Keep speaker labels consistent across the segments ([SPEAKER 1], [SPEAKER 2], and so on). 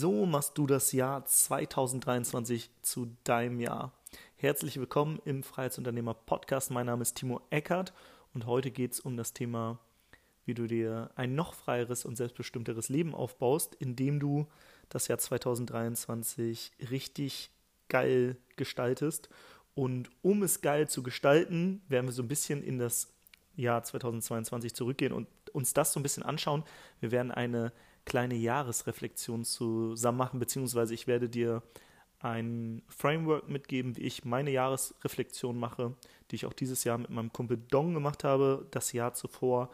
[SPEAKER 1] So machst du das Jahr 2023 zu deinem Jahr. Herzlich willkommen im Freiheitsunternehmer Podcast. Mein Name ist Timo Eckert und heute geht es um das Thema, wie du dir ein noch freieres und selbstbestimmteres Leben aufbaust, indem du das Jahr 2023 richtig geil gestaltest. Und um es geil zu gestalten, werden wir so ein bisschen in das Jahr 2022 zurückgehen und uns das so ein bisschen anschauen. Wir werden eine kleine Jahresreflexion zusammen machen, beziehungsweise ich werde dir ein Framework mitgeben, wie ich meine Jahresreflexion mache, die ich auch dieses Jahr mit meinem Kumpel Dong gemacht habe, das Jahr zuvor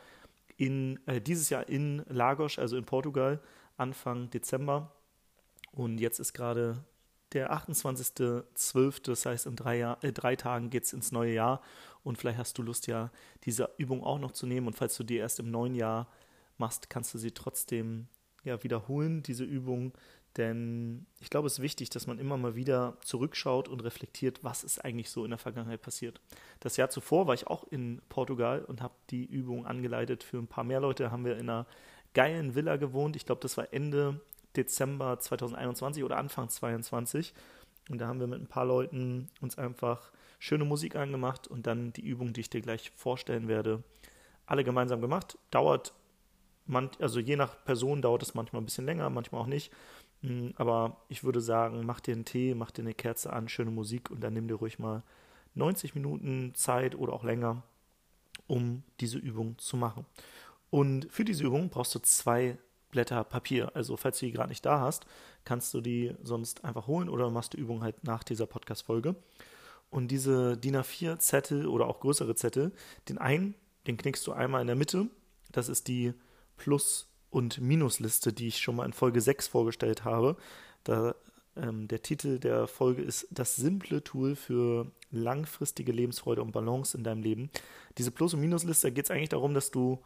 [SPEAKER 1] in äh, dieses Jahr in Lagos, also in Portugal, Anfang Dezember. Und jetzt ist gerade der 28.12., das heißt in drei, Jahr, äh, drei Tagen geht es ins neue Jahr und vielleicht hast du Lust, ja, diese Übung auch noch zu nehmen und falls du die erst im neuen Jahr machst, kannst du sie trotzdem ja, wiederholen, diese Übung, denn ich glaube, es ist wichtig, dass man immer mal wieder zurückschaut und reflektiert, was ist eigentlich so in der Vergangenheit passiert. Das Jahr zuvor war ich auch in Portugal und habe die Übung angeleitet für ein paar mehr Leute. Haben wir in einer geilen Villa gewohnt. Ich glaube, das war Ende Dezember 2021 oder Anfang 2022. Und da haben wir mit ein paar Leuten uns einfach schöne Musik angemacht und dann die Übung, die ich dir gleich vorstellen werde, alle gemeinsam gemacht. Dauert man, also je nach Person dauert es manchmal ein bisschen länger, manchmal auch nicht. Hm, aber ich würde sagen, mach dir einen Tee, mach dir eine Kerze an, schöne Musik und dann nimm dir ruhig mal 90 Minuten Zeit oder auch länger, um diese Übung zu machen. Und für diese Übung brauchst du zwei Blätter Papier. Also falls du die gerade nicht da hast, kannst du die sonst einfach holen oder machst die Übung halt nach dieser Podcast-Folge. Und diese DIN A4-Zettel oder auch größere Zettel, den einen, den knickst du einmal in der Mitte. Das ist die Plus- und Minusliste, die ich schon mal in Folge 6 vorgestellt habe. Da, ähm, der Titel der Folge ist Das simple Tool für langfristige Lebensfreude und Balance in deinem Leben. Diese Plus- und Minusliste geht es eigentlich darum, dass du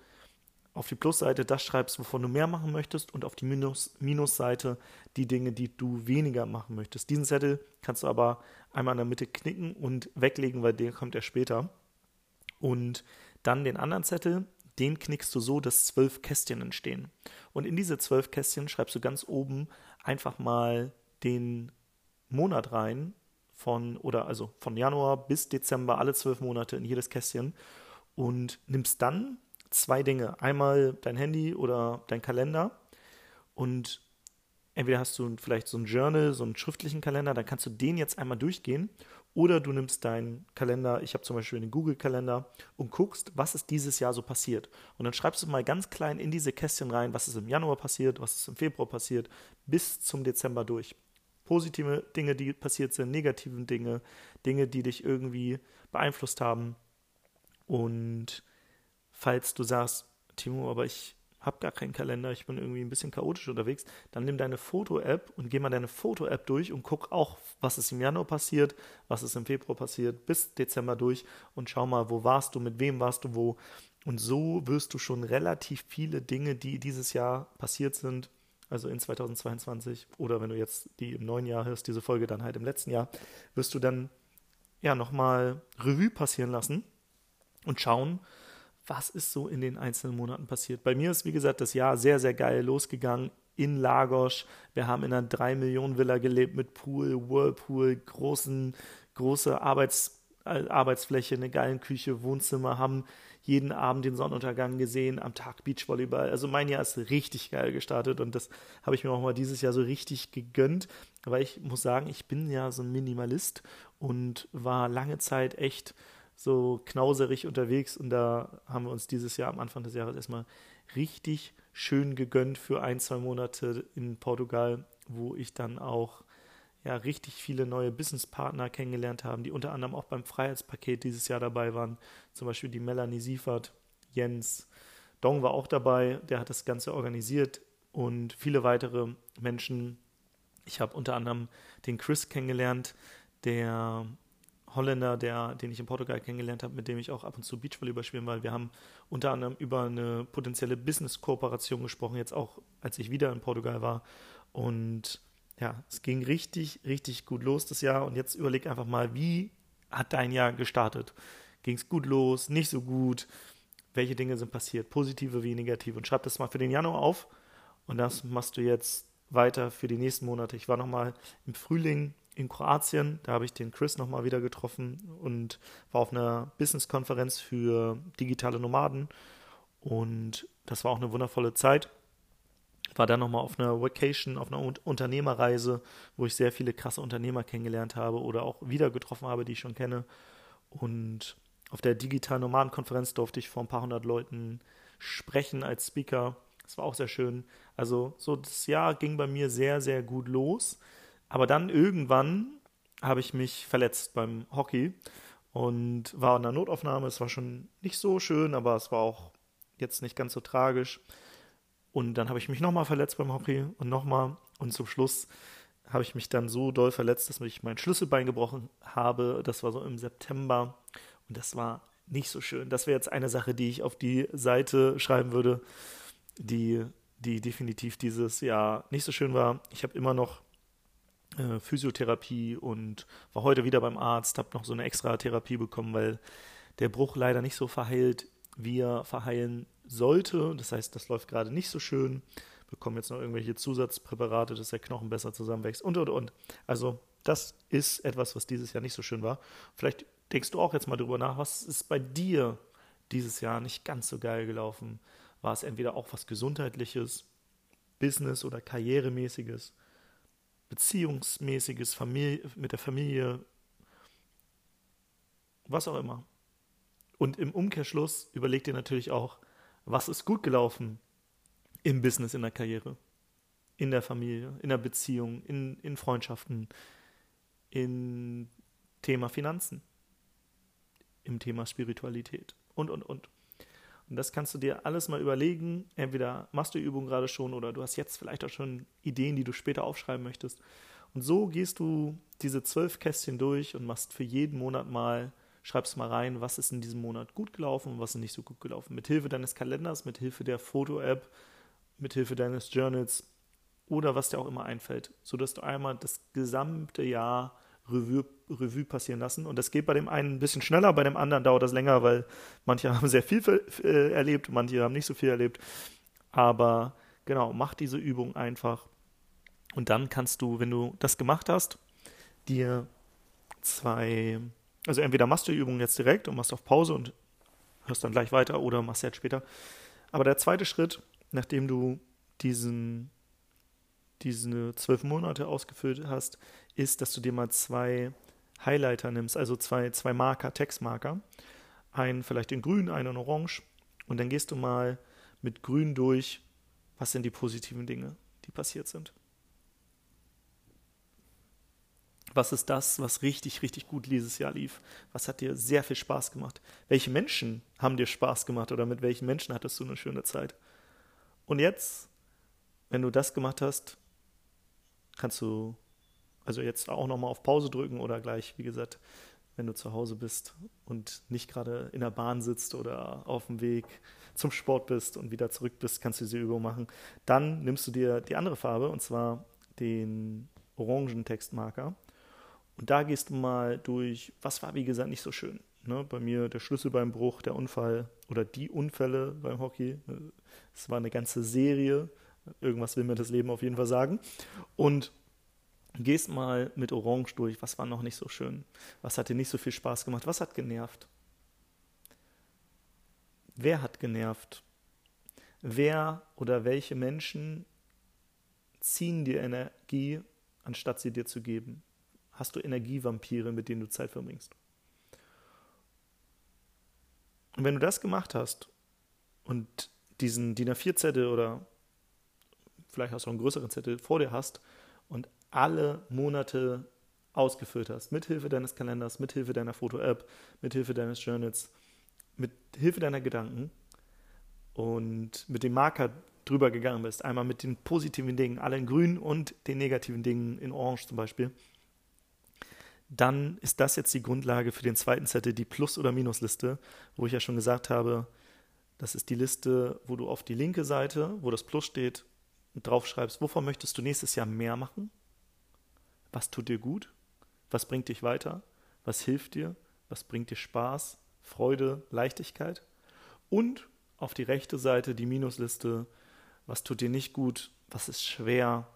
[SPEAKER 1] auf die Plusseite das schreibst, wovon du mehr machen möchtest und auf die Minus Minusseite die Dinge, die du weniger machen möchtest. Diesen Zettel kannst du aber einmal in der Mitte knicken und weglegen, weil der kommt ja später. Und dann den anderen Zettel, den knickst du so, dass zwölf Kästchen entstehen. Und in diese zwölf Kästchen schreibst du ganz oben einfach mal den Monat rein, von oder also von Januar bis Dezember, alle zwölf Monate in jedes Kästchen und nimmst dann zwei Dinge. Einmal dein Handy oder dein Kalender und entweder hast du vielleicht so ein Journal, so einen schriftlichen Kalender, dann kannst du den jetzt einmal durchgehen oder du nimmst deinen Kalender, ich habe zum Beispiel den Google-Kalender und guckst, was ist dieses Jahr so passiert. Und dann schreibst du mal ganz klein in diese Kästchen rein, was ist im Januar passiert, was ist im Februar passiert, bis zum Dezember durch. Positive Dinge, die passiert sind, negative Dinge, Dinge, die dich irgendwie beeinflusst haben. Und falls du sagst, Timo, aber ich habe gar keinen Kalender, ich bin irgendwie ein bisschen chaotisch unterwegs, dann nimm deine Foto-App und geh mal deine Foto-App durch und guck auch, was ist im Januar passiert, was ist im Februar passiert, bis Dezember durch und schau mal, wo warst du, mit wem warst du wo. Und so wirst du schon relativ viele Dinge, die dieses Jahr passiert sind, also in 2022 oder wenn du jetzt die im neuen Jahr hörst, diese Folge dann halt im letzten Jahr, wirst du dann ja nochmal Revue passieren lassen und schauen, was ist so in den einzelnen Monaten passiert. Bei mir ist, wie gesagt, das Jahr sehr, sehr geil losgegangen in Lagos. Wir haben in einer 3-Millionen-Villa gelebt mit Pool, Whirlpool, großen, große Arbeits, äh, Arbeitsfläche, eine geile Küche, Wohnzimmer, haben jeden Abend den Sonnenuntergang gesehen, am Tag Beachvolleyball. Also mein Jahr ist richtig geil gestartet und das habe ich mir auch mal dieses Jahr so richtig gegönnt. Aber ich muss sagen, ich bin ja so ein Minimalist und war lange Zeit echt so knauserig unterwegs und da haben wir uns dieses Jahr am Anfang des Jahres erstmal richtig schön gegönnt für ein, zwei Monate in Portugal, wo ich dann auch ja richtig viele neue Businesspartner kennengelernt habe, die unter anderem auch beim Freiheitspaket dieses Jahr dabei waren. Zum Beispiel die Melanie Siefert, Jens Dong war auch dabei, der hat das Ganze organisiert und viele weitere Menschen. Ich habe unter anderem den Chris kennengelernt, der Holländer, der, den ich in Portugal kennengelernt habe, mit dem ich auch ab und zu Beachvolleyball spielen, weil wir haben unter anderem über eine potenzielle Business-Kooperation gesprochen, jetzt auch, als ich wieder in Portugal war. Und ja, es ging richtig, richtig gut los das Jahr. Und jetzt überleg einfach mal, wie hat dein Jahr gestartet? Ging es gut los, nicht so gut? Welche Dinge sind passiert, positive wie negative? Und schreib das mal für den Januar auf. Und das machst du jetzt weiter für die nächsten Monate. Ich war nochmal im Frühling in Kroatien, da habe ich den Chris nochmal wieder getroffen und war auf einer Business-Konferenz für digitale Nomaden und das war auch eine wundervolle Zeit. War dann nochmal auf einer Vacation, auf einer Unternehmerreise, wo ich sehr viele krasse Unternehmer kennengelernt habe oder auch wieder getroffen habe, die ich schon kenne. Und auf der digitalen Nomadenkonferenz durfte ich vor ein paar hundert Leuten sprechen als Speaker. Das war auch sehr schön. Also so das Jahr ging bei mir sehr, sehr gut los. Aber dann irgendwann habe ich mich verletzt beim Hockey und war in der Notaufnahme. Es war schon nicht so schön, aber es war auch jetzt nicht ganz so tragisch. Und dann habe ich mich nochmal verletzt beim Hockey und nochmal. Und zum Schluss habe ich mich dann so doll verletzt, dass ich mein Schlüsselbein gebrochen habe. Das war so im September. Und das war nicht so schön. Das wäre jetzt eine Sache, die ich auf die Seite schreiben würde die, die definitiv dieses Jahr nicht so schön war. Ich habe immer noch äh, Physiotherapie und war heute wieder beim Arzt, habe noch so eine extra Therapie bekommen, weil der Bruch leider nicht so verheilt, wie er verheilen sollte. Das heißt, das läuft gerade nicht so schön. Bekommen jetzt noch irgendwelche Zusatzpräparate, dass der Knochen besser zusammenwächst und und und. Also, das ist etwas, was dieses Jahr nicht so schön war. Vielleicht denkst du auch jetzt mal drüber nach, was ist bei dir dieses Jahr nicht ganz so geil gelaufen? war es entweder auch was Gesundheitliches, Business- oder Karrieremäßiges, Beziehungsmäßiges, Familie, mit der Familie, was auch immer. Und im Umkehrschluss überleg dir natürlich auch, was ist gut gelaufen im Business, in der Karriere, in der Familie, in der Beziehung, in, in Freundschaften, im Thema Finanzen, im Thema Spiritualität und, und, und. Und das kannst du dir alles mal überlegen. Entweder machst du die Übung gerade schon oder du hast jetzt vielleicht auch schon Ideen, die du später aufschreiben möchtest. Und so gehst du diese zwölf Kästchen durch und machst für jeden Monat mal, schreibst mal rein, was ist in diesem Monat gut gelaufen und was ist nicht so gut gelaufen. Mit Hilfe deines Kalenders, mit Hilfe der Foto-App, mit Hilfe deines Journals oder was dir auch immer einfällt, sodass du einmal das gesamte Jahr Revue, Revue passieren lassen. Und das geht bei dem einen ein bisschen schneller, bei dem anderen dauert das länger, weil manche haben sehr viel äh, erlebt, manche haben nicht so viel erlebt. Aber genau, mach diese Übung einfach. Und dann kannst du, wenn du das gemacht hast, dir zwei, also entweder machst du die Übung jetzt direkt und machst auf Pause und hörst dann gleich weiter oder machst jetzt später. Aber der zweite Schritt, nachdem du diesen diese zwölf Monate ausgefüllt hast, ist, dass du dir mal zwei Highlighter nimmst, also zwei, zwei Marker, Textmarker. Einen vielleicht in grün, einen in orange. Und dann gehst du mal mit grün durch, was sind die positiven Dinge, die passiert sind. Was ist das, was richtig, richtig gut dieses Jahr lief? Was hat dir sehr viel Spaß gemacht? Welche Menschen haben dir Spaß gemacht oder mit welchen Menschen hattest du eine schöne Zeit? Und jetzt, wenn du das gemacht hast, kannst du also jetzt auch nochmal auf Pause drücken oder gleich, wie gesagt, wenn du zu Hause bist und nicht gerade in der Bahn sitzt oder auf dem Weg zum Sport bist und wieder zurück bist, kannst du diese Übung machen. Dann nimmst du dir die andere Farbe und zwar den orangen Textmarker und da gehst du mal durch, was war wie gesagt nicht so schön. Ne? Bei mir der Schlüssel beim Bruch, der Unfall oder die Unfälle beim Hockey. Es war eine ganze Serie Irgendwas will mir das Leben auf jeden Fall sagen. Und gehst mal mit Orange durch. Was war noch nicht so schön? Was hat dir nicht so viel Spaß gemacht? Was hat genervt? Wer hat genervt? Wer oder welche Menschen ziehen dir Energie, anstatt sie dir zu geben? Hast du Energievampire, mit denen du Zeit verbringst? Und wenn du das gemacht hast und diesen DIN A4-Zettel oder vielleicht hast du einen größeren Zettel vor dir hast und alle Monate ausgefüllt hast, mit Hilfe deines Kalenders, mit Hilfe deiner Foto-App, mit Hilfe deines Journals, mit Hilfe deiner Gedanken und mit dem Marker drüber gegangen bist, einmal mit den positiven Dingen, alle in grün und den negativen Dingen in orange zum Beispiel, dann ist das jetzt die Grundlage für den zweiten Zettel, die Plus- oder Minusliste, wo ich ja schon gesagt habe, das ist die Liste, wo du auf die linke Seite, wo das Plus steht, draufschreibst, wovon möchtest du nächstes Jahr mehr machen? Was tut dir gut? Was bringt dich weiter? Was hilft dir? Was bringt dir Spaß, Freude, Leichtigkeit? Und auf die rechte Seite die Minusliste, was tut dir nicht gut? Was ist schwer?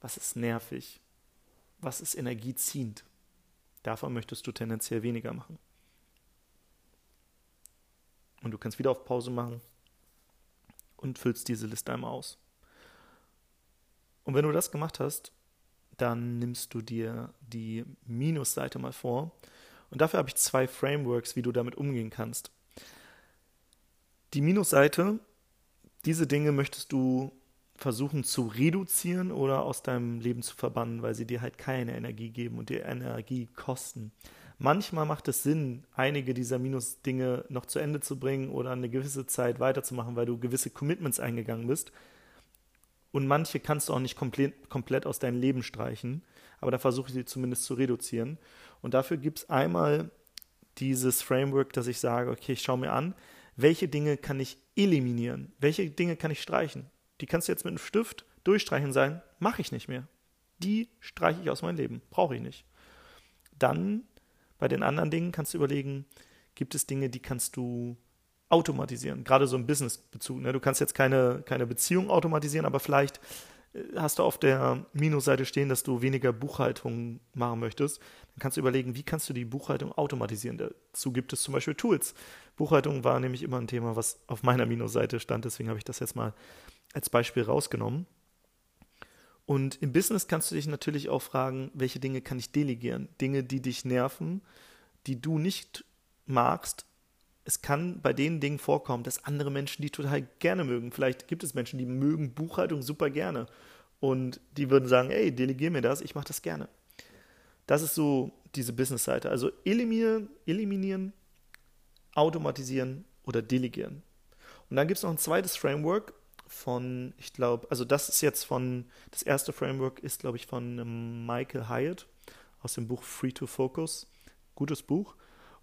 [SPEAKER 1] Was ist nervig? Was ist energieziehend? Davon möchtest du tendenziell weniger machen. Und du kannst wieder auf Pause machen und füllst diese Liste einmal aus. Und wenn du das gemacht hast, dann nimmst du dir die Minusseite mal vor. Und dafür habe ich zwei Frameworks, wie du damit umgehen kannst. Die Minusseite, diese Dinge möchtest du versuchen zu reduzieren oder aus deinem Leben zu verbannen, weil sie dir halt keine Energie geben und dir Energie kosten. Manchmal macht es Sinn, einige dieser Minus-Dinge noch zu Ende zu bringen oder eine gewisse Zeit weiterzumachen, weil du gewisse Commitments eingegangen bist. Und manche kannst du auch nicht komplett, komplett aus deinem Leben streichen, aber da versuche ich sie zumindest zu reduzieren. Und dafür gibt es einmal dieses Framework, dass ich sage, okay, ich schaue mir an, welche Dinge kann ich eliminieren, welche Dinge kann ich streichen. Die kannst du jetzt mit einem Stift durchstreichen sein, mache ich nicht mehr. Die streiche ich aus meinem Leben, brauche ich nicht. Dann bei den anderen Dingen kannst du überlegen, gibt es Dinge, die kannst du automatisieren, gerade so im Business-Bezug. Ne? Du kannst jetzt keine, keine Beziehung automatisieren, aber vielleicht äh, hast du auf der Minusseite stehen, dass du weniger Buchhaltung machen möchtest. Dann kannst du überlegen, wie kannst du die Buchhaltung automatisieren. Dazu gibt es zum Beispiel Tools. Buchhaltung war nämlich immer ein Thema, was auf meiner Minusseite stand, deswegen habe ich das jetzt mal als Beispiel rausgenommen. Und im Business kannst du dich natürlich auch fragen, welche Dinge kann ich delegieren? Dinge, die dich nerven, die du nicht magst. Es kann bei den Dingen vorkommen, dass andere Menschen die total gerne mögen. Vielleicht gibt es Menschen, die mögen Buchhaltung super gerne. Und die würden sagen, ey, delegier mir das, ich mache das gerne. Das ist so diese Business-Seite. Also eliminieren, eliminieren, automatisieren oder delegieren. Und dann gibt es noch ein zweites Framework, von, ich glaube, also das ist jetzt von, das erste Framework ist, glaube ich, von ähm, Michael Hyatt aus dem Buch Free to Focus. Gutes Buch.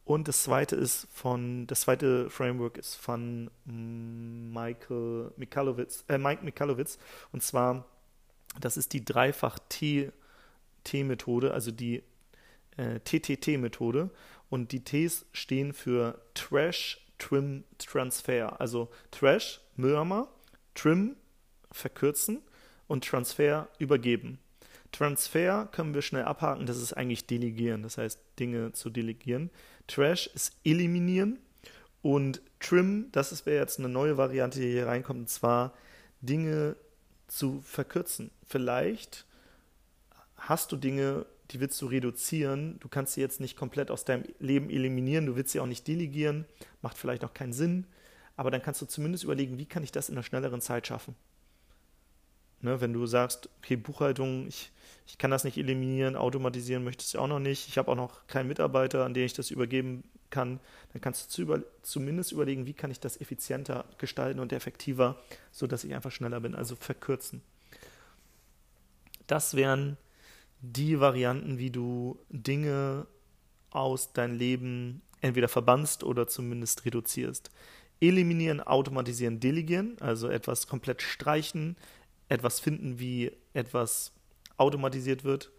[SPEAKER 1] Und das zweite ist von, das zweite Framework ist von Michael Michalowitz, äh, Mike Michalowitz. Und zwar, das ist die Dreifach-T-Methode, also die äh, TTT-Methode. Und die Ts stehen für Trash, Trim, Transfer. Also Trash, Mülleimer, Trim verkürzen und Transfer übergeben. Transfer können wir schnell abhaken, das ist eigentlich delegieren, das heißt Dinge zu delegieren. Trash ist eliminieren und Trim, das wäre jetzt eine neue Variante, die hier reinkommt, und zwar Dinge zu verkürzen. Vielleicht hast du Dinge, die willst du reduzieren, du kannst sie jetzt nicht komplett aus deinem Leben eliminieren, du willst sie auch nicht delegieren, macht vielleicht auch keinen Sinn aber dann kannst du zumindest überlegen, wie kann ich das in einer schnelleren Zeit schaffen. Ne, wenn du sagst, okay, Buchhaltung, ich, ich kann das nicht eliminieren, automatisieren möchtest du auch noch nicht, ich habe auch noch keinen Mitarbeiter, an den ich das übergeben kann, dann kannst du zu über, zumindest überlegen, wie kann ich das effizienter gestalten und effektiver, sodass ich einfach schneller bin, also verkürzen. Das wären die Varianten, wie du Dinge aus deinem Leben entweder verbannst oder zumindest reduzierst. Eliminieren, automatisieren, delegieren, also etwas komplett streichen, etwas finden, wie etwas automatisiert wird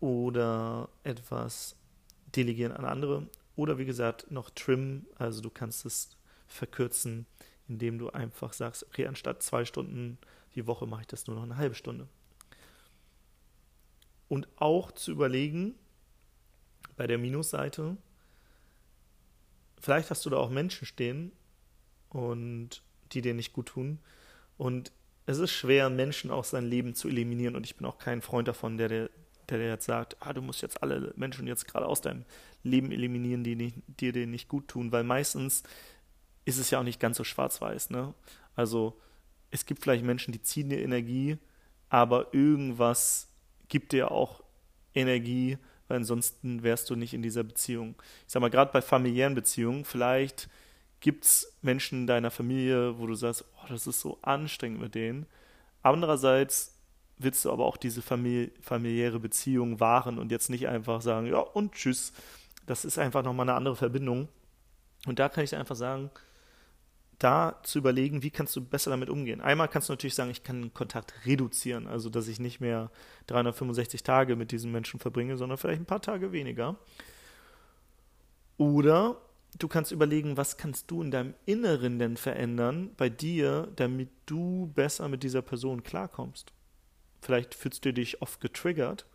[SPEAKER 1] oder etwas delegieren an andere oder wie gesagt noch trim, also du kannst es verkürzen, indem du einfach sagst, okay, anstatt zwei Stunden die Woche mache ich das nur noch eine halbe Stunde. Und auch zu überlegen, bei der Minusseite, vielleicht hast du da auch Menschen stehen und die dir nicht gut tun. Und es ist schwer, Menschen aus seinem Leben zu eliminieren. Und ich bin auch kein Freund davon, der der, der jetzt sagt, ah, du musst jetzt alle Menschen jetzt gerade aus deinem Leben eliminieren, die, dir nicht gut tun. Weil meistens ist es ja auch nicht ganz so schwarz-weiß. Ne? Also es gibt vielleicht Menschen, die ziehen dir Energie, aber irgendwas gibt dir auch Energie, weil ansonsten wärst du nicht in dieser Beziehung. Ich sag mal, gerade bei familiären Beziehungen, vielleicht gibt es Menschen in deiner Familie, wo du sagst, oh, das ist so anstrengend mit denen. Andererseits willst du aber auch diese famili familiäre Beziehung wahren und jetzt nicht einfach sagen, ja und tschüss. Das ist einfach nochmal eine andere Verbindung. Und da kann ich einfach sagen, da zu überlegen, wie kannst du besser damit umgehen. Einmal kannst du natürlich sagen, ich kann Kontakt reduzieren, also dass ich nicht mehr 365 Tage mit diesen Menschen verbringe, sondern vielleicht ein paar Tage weniger. Oder du kannst überlegen, was kannst du in deinem Inneren denn verändern bei dir, damit du besser mit dieser Person klarkommst. vielleicht fühlst du dich oft getriggert,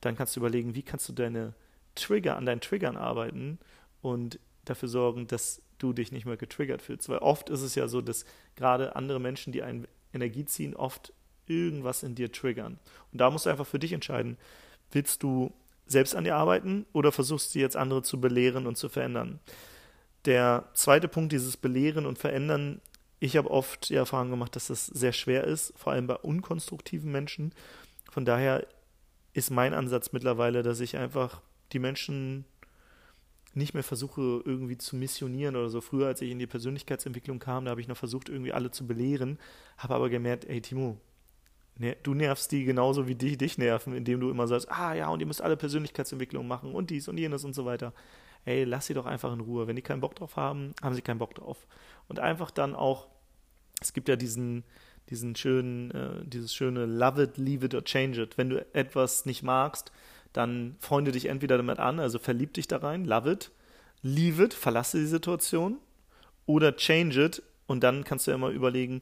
[SPEAKER 1] dann kannst du überlegen, wie kannst du deine Trigger an deinen Triggern arbeiten und dafür sorgen, dass du dich nicht mehr getriggert fühlst. Weil oft ist es ja so, dass gerade andere Menschen, die einen Energie ziehen, oft irgendwas in dir triggern. Und da musst du einfach für dich entscheiden, willst du selbst an dir arbeiten oder versuchst du jetzt andere zu belehren und zu verändern? Der zweite Punkt, dieses Belehren und Verändern, ich habe oft die Erfahrung gemacht, dass das sehr schwer ist, vor allem bei unkonstruktiven Menschen. Von daher ist mein Ansatz mittlerweile, dass ich einfach die Menschen nicht mehr versuche, irgendwie zu missionieren oder so. Früher, als ich in die Persönlichkeitsentwicklung kam, da habe ich noch versucht, irgendwie alle zu belehren, habe aber gemerkt, ey Timo, du nervst die genauso wie die dich nerven, indem du immer sagst, ah ja, und ihr müsst alle Persönlichkeitsentwicklung machen und dies und jenes und so weiter. Ey, lass sie doch einfach in Ruhe. Wenn die keinen Bock drauf haben, haben sie keinen Bock drauf. Und einfach dann auch, es gibt ja diesen, diesen schönen, äh, dieses schöne Love it, leave it or change it. Wenn du etwas nicht magst, dann freunde dich entweder damit an, also verlieb dich da rein, love it, leave it, verlasse die Situation oder change it und dann kannst du ja immer überlegen,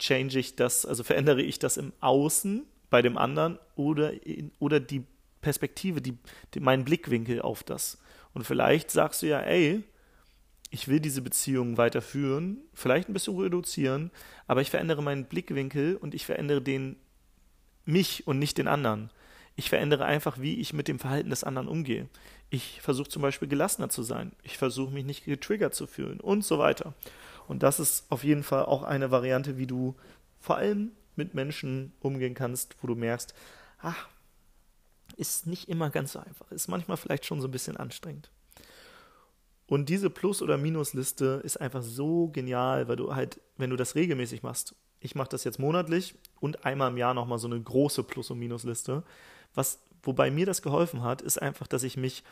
[SPEAKER 1] change ich das, also verändere ich das im Außen bei dem anderen oder, in, oder die Perspektive, die, die, meinen Blickwinkel auf das. Und vielleicht sagst du ja, ey, ich will diese Beziehung weiterführen, vielleicht ein bisschen reduzieren, aber ich verändere meinen Blickwinkel und ich verändere den mich und nicht den anderen. Ich verändere einfach, wie ich mit dem Verhalten des anderen umgehe. Ich versuche zum Beispiel gelassener zu sein. Ich versuche mich nicht getriggert zu fühlen und so weiter. Und das ist auf jeden Fall auch eine Variante, wie du vor allem mit Menschen umgehen kannst, wo du merkst, ach, ist nicht immer ganz so einfach, ist manchmal vielleicht schon so ein bisschen anstrengend. Und diese Plus- oder Minusliste ist einfach so genial, weil du halt, wenn du das regelmäßig machst, ich mache das jetzt monatlich und einmal im Jahr nochmal so eine große Plus- und Minusliste, was, wobei mir das geholfen hat, ist einfach, dass ich mich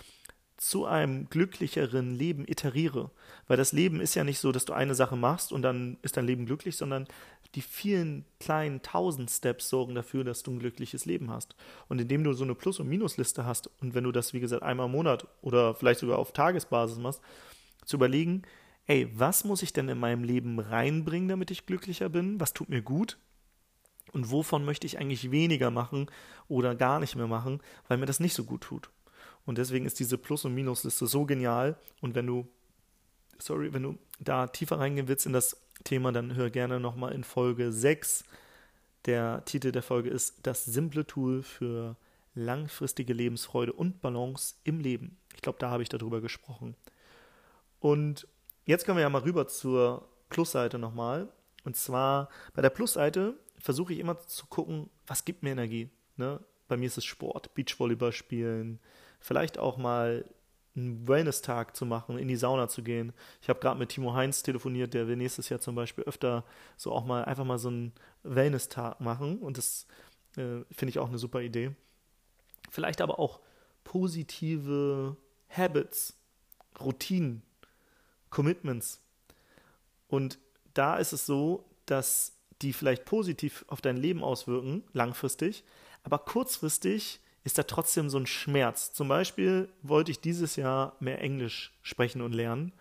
[SPEAKER 1] zu einem glücklicheren Leben iteriere. Weil das Leben ist ja nicht so, dass du eine Sache machst und dann ist dein Leben glücklich, sondern die vielen kleinen tausend Steps sorgen dafür, dass du ein glückliches Leben hast. Und indem du so eine Plus- und Minusliste hast und wenn du das, wie gesagt, einmal im Monat oder vielleicht sogar auf Tagesbasis machst, zu überlegen, ey, was muss ich denn in meinem Leben reinbringen, damit ich glücklicher bin? Was tut mir gut? und wovon möchte ich eigentlich weniger machen oder gar nicht mehr machen, weil mir das nicht so gut tut. Und deswegen ist diese Plus- und Minusliste so genial. Und wenn du, sorry, wenn du da tiefer reingehen willst in das Thema, dann hör gerne nochmal in Folge 6. Der Titel der Folge ist Das simple Tool für langfristige Lebensfreude und Balance im Leben. Ich glaube, da habe ich darüber gesprochen. Und jetzt kommen wir ja mal rüber zur Plusseite nochmal. Und zwar bei der Plusseite versuche ich immer zu gucken, was gibt mir Energie. Ne? Bei mir ist es Sport, Beachvolleyball spielen, vielleicht auch mal einen Wellness-Tag zu machen, in die Sauna zu gehen. Ich habe gerade mit Timo Heinz telefoniert, der will nächstes Jahr zum Beispiel öfter so auch mal einfach mal so einen Wellness-Tag machen und das äh, finde ich auch eine super Idee. Vielleicht aber auch positive Habits, Routinen, Commitments. Und da ist es so, dass die vielleicht positiv auf dein Leben auswirken, langfristig, aber kurzfristig ist da trotzdem so ein Schmerz. Zum Beispiel wollte ich dieses Jahr mehr Englisch sprechen und lernen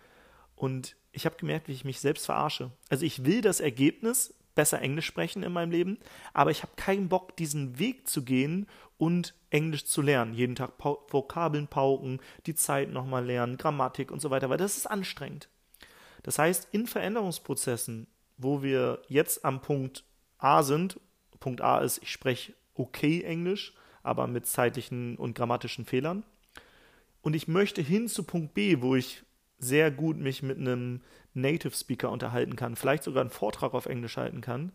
[SPEAKER 1] und ich habe gemerkt, wie ich mich selbst verarsche. Also ich will das Ergebnis, besser Englisch sprechen in meinem Leben, aber ich habe keinen Bock, diesen Weg zu gehen und Englisch zu lernen. Jeden Tag Vokabeln pauken, die Zeit nochmal lernen, Grammatik und so weiter, weil das ist anstrengend. Das heißt, in Veränderungsprozessen wo wir jetzt am Punkt A sind. Punkt A ist, ich spreche okay Englisch, aber mit zeitlichen und grammatischen Fehlern. Und ich möchte hin zu Punkt B, wo ich sehr gut mich mit einem Native Speaker unterhalten kann, vielleicht sogar einen Vortrag auf Englisch halten kann.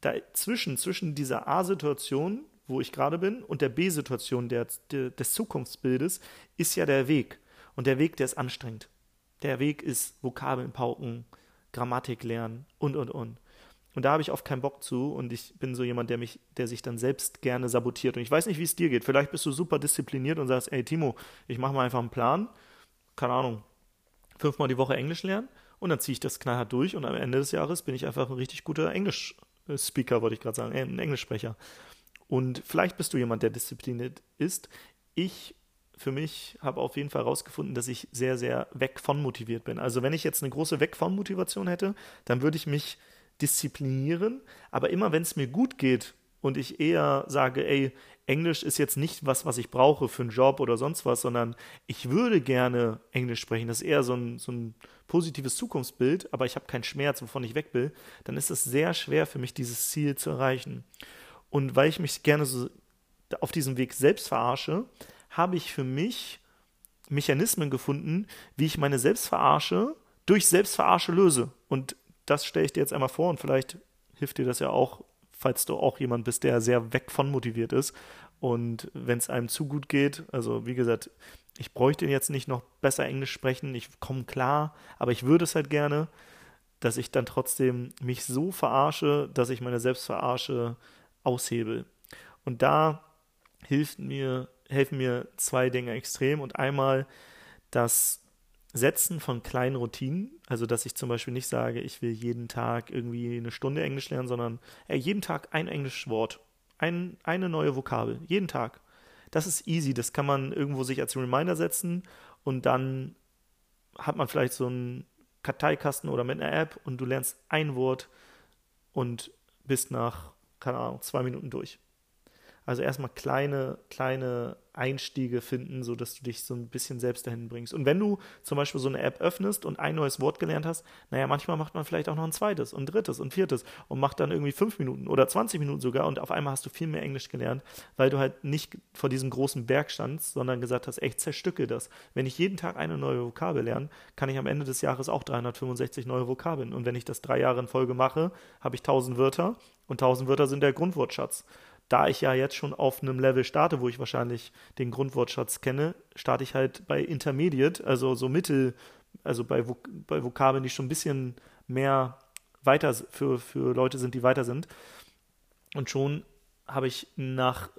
[SPEAKER 1] Dazwischen, zwischen dieser A-Situation, wo ich gerade bin, und der B-Situation der, der, des Zukunftsbildes, ist ja der Weg. Und der Weg, der ist anstrengend. Der Weg ist Vokabeln pauken, Grammatik lernen und, und, und. Und da habe ich oft keinen Bock zu und ich bin so jemand, der mich, der sich dann selbst gerne sabotiert. Und ich weiß nicht, wie es dir geht. Vielleicht bist du super diszipliniert und sagst, ey Timo, ich mache mal einfach einen Plan. Keine Ahnung, fünfmal die Woche Englisch lernen und dann ziehe ich das knallhart durch und am Ende des Jahres bin ich einfach ein richtig guter Englisch-Speaker, wollte ich gerade sagen, äh, ein Englischsprecher. Und vielleicht bist du jemand, der diszipliniert ist. Ich für mich habe auf jeden Fall herausgefunden, dass ich sehr, sehr weg von motiviert bin. Also wenn ich jetzt eine große Weg von Motivation hätte, dann würde ich mich disziplinieren, aber immer wenn es mir gut geht, und ich eher sage, ey, Englisch ist jetzt nicht was, was ich brauche für einen Job oder sonst was, sondern ich würde gerne Englisch sprechen. Das ist eher so ein, so ein positives Zukunftsbild, aber ich habe keinen Schmerz, wovon ich weg will. Dann ist es sehr schwer für mich, dieses Ziel zu erreichen. Und weil ich mich gerne so auf diesem Weg selbst verarsche, habe ich für mich Mechanismen gefunden, wie ich meine Selbstverarsche durch Selbstverarsche löse. Und das stelle ich dir jetzt einmal vor und vielleicht hilft dir das ja auch, falls du auch jemand bist, der sehr weg von motiviert ist. Und wenn es einem zu gut geht, also wie gesagt, ich bräuchte jetzt nicht noch besser Englisch sprechen, ich komme klar, aber ich würde es halt gerne, dass ich dann trotzdem mich so verarsche, dass ich meine Selbstverarsche aushebel. Und da hilft mir, helfen mir zwei Dinge extrem. Und einmal das Setzen von kleinen Routinen, also dass ich zum Beispiel nicht sage, ich will jeden Tag irgendwie eine Stunde Englisch lernen, sondern ey, jeden Tag ein englisches Wort, ein, eine neue Vokabel, jeden Tag. Das ist easy, das kann man irgendwo sich als Reminder setzen und dann hat man vielleicht so einen Karteikasten oder mit einer App und du lernst ein Wort und bist nach, keine Ahnung, zwei Minuten durch. Also erstmal kleine, kleine Einstiege finden, sodass du dich so ein bisschen selbst dahin bringst. Und wenn du zum Beispiel so eine App öffnest und ein neues Wort gelernt hast, naja, manchmal macht man vielleicht auch noch ein zweites und drittes und viertes und macht dann irgendwie fünf Minuten oder 20 Minuten sogar und auf einmal hast du viel mehr Englisch gelernt, weil du halt nicht vor diesem großen Berg standst, sondern gesagt hast, echt zerstücke das. Wenn ich jeden Tag eine neue Vokabel lerne, kann ich am Ende des Jahres auch 365 neue Vokabeln. Und wenn ich das drei Jahre in Folge mache, habe ich 1000 Wörter und 1000 Wörter sind der Grundwortschatz da ich ja jetzt schon auf einem Level starte, wo ich wahrscheinlich den Grundwortschatz kenne, starte ich halt bei Intermediate, also so Mittel, also bei, Vok bei Vokabeln, die schon ein bisschen mehr weiter für, für Leute sind, die weiter sind. Und schon habe ich nach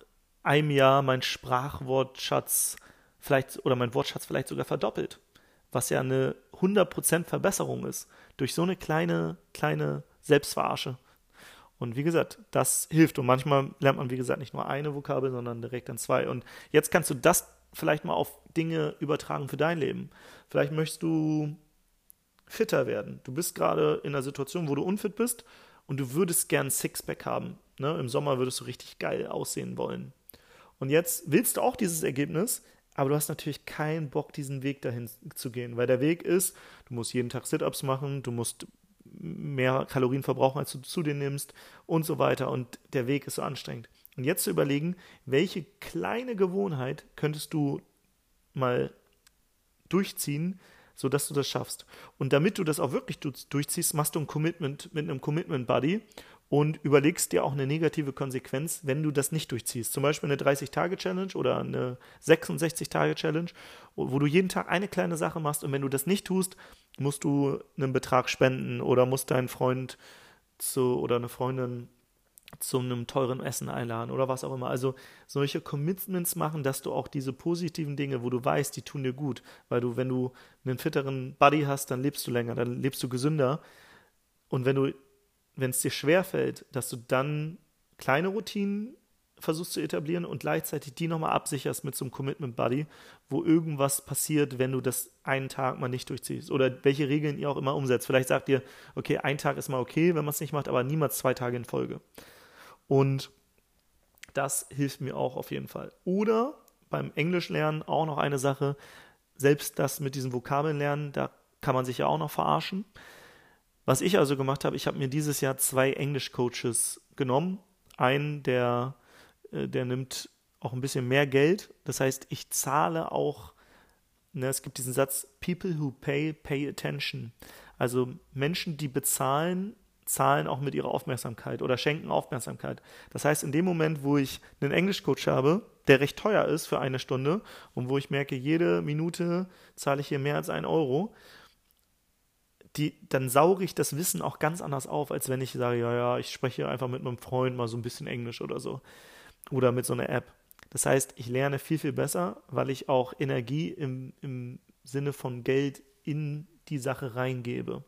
[SPEAKER 1] einem Jahr meinen Sprachwortschatz vielleicht oder mein Wortschatz vielleicht sogar verdoppelt, was ja eine 100% Verbesserung ist durch so eine kleine kleine Selbstverarsche. Und wie gesagt, das hilft. Und manchmal lernt man, wie gesagt, nicht nur eine Vokabel, sondern direkt dann zwei. Und jetzt kannst du das vielleicht mal auf Dinge übertragen für dein Leben. Vielleicht möchtest du fitter werden. Du bist gerade in einer Situation, wo du unfit bist und du würdest gern Sixpack haben. Ne? Im Sommer würdest du richtig geil aussehen wollen. Und jetzt willst du auch dieses Ergebnis, aber du hast natürlich keinen Bock, diesen Weg dahin zu gehen, weil der Weg ist, du musst jeden Tag Sit-ups machen, du musst mehr Kalorien verbrauchen, als du zu dir nimmst und so weiter. Und der Weg ist so anstrengend. Und jetzt zu überlegen, welche kleine Gewohnheit könntest du mal durchziehen, sodass du das schaffst. Und damit du das auch wirklich durchziehst, machst du ein Commitment mit einem Commitment Buddy und überlegst dir auch eine negative Konsequenz, wenn du das nicht durchziehst. Zum Beispiel eine 30-Tage-Challenge oder eine 66-Tage-Challenge, wo du jeden Tag eine kleine Sache machst und wenn du das nicht tust, musst du einen Betrag spenden oder musst deinen Freund zu oder eine Freundin zu einem teuren Essen einladen oder was auch immer. Also solche Commitments machen, dass du auch diese positiven Dinge, wo du weißt, die tun dir gut, weil du, wenn du einen fitteren Buddy hast, dann lebst du länger, dann lebst du gesünder. Und wenn du wenn es dir schwerfällt, dass du dann kleine Routinen versuchst zu etablieren und gleichzeitig die nochmal absicherst mit so einem Commitment Buddy, wo irgendwas passiert, wenn du das einen Tag mal nicht durchziehst oder welche Regeln ihr auch immer umsetzt. Vielleicht sagt ihr, okay, ein Tag ist mal okay, wenn man es nicht macht, aber niemals zwei Tage in Folge. Und das hilft mir auch auf jeden Fall. Oder beim Englischlernen auch noch eine Sache, selbst das mit diesen Vokabeln lernen, da kann man sich ja auch noch verarschen. Was ich also gemacht habe, ich habe mir dieses Jahr zwei Englisch-Coaches genommen. Einen, der, der nimmt auch ein bisschen mehr Geld. Das heißt, ich zahle auch, ne, es gibt diesen Satz, People who pay, pay attention. Also Menschen, die bezahlen, zahlen auch mit ihrer Aufmerksamkeit oder schenken Aufmerksamkeit. Das heißt, in dem Moment, wo ich einen Englischcoach habe, der recht teuer ist für eine Stunde und wo ich merke, jede Minute zahle ich hier mehr als einen Euro, die, dann sauge ich das Wissen auch ganz anders auf, als wenn ich sage, ja, ja, ich spreche einfach mit meinem Freund mal so ein bisschen Englisch oder so. Oder mit so einer App. Das heißt, ich lerne viel, viel besser, weil ich auch Energie im, im Sinne von Geld in die Sache reingebe.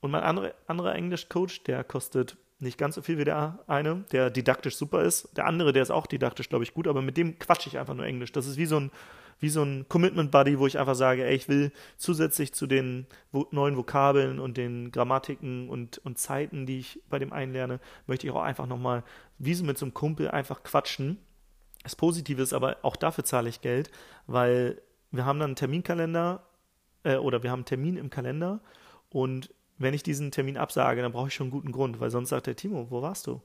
[SPEAKER 1] Und mein anderer andere Englisch-Coach, der kostet Nicht ganz so viel wie der eine, der didaktisch super ist. Der andere, der ist auch didaktisch, glaube ich, gut, aber mit dem quatsche ich einfach nur Englisch. Das ist wie so ein, wie so ein Commitment Buddy, wo ich einfach sage, ey, ich will zusätzlich zu den neuen Vokabeln und den Grammatiken und, und Zeiten, die ich bei dem einlerne, möchte ich auch einfach nochmal, wie so mit so einem Kumpel, einfach quatschen. Das Positive ist aber, auch dafür zahle ich Geld, weil wir haben dann einen Terminkalender äh, oder wir haben einen Termin im Kalender und wenn ich diesen Termin absage, dann brauche ich schon einen guten Grund, weil sonst sagt der Timo, wo warst du?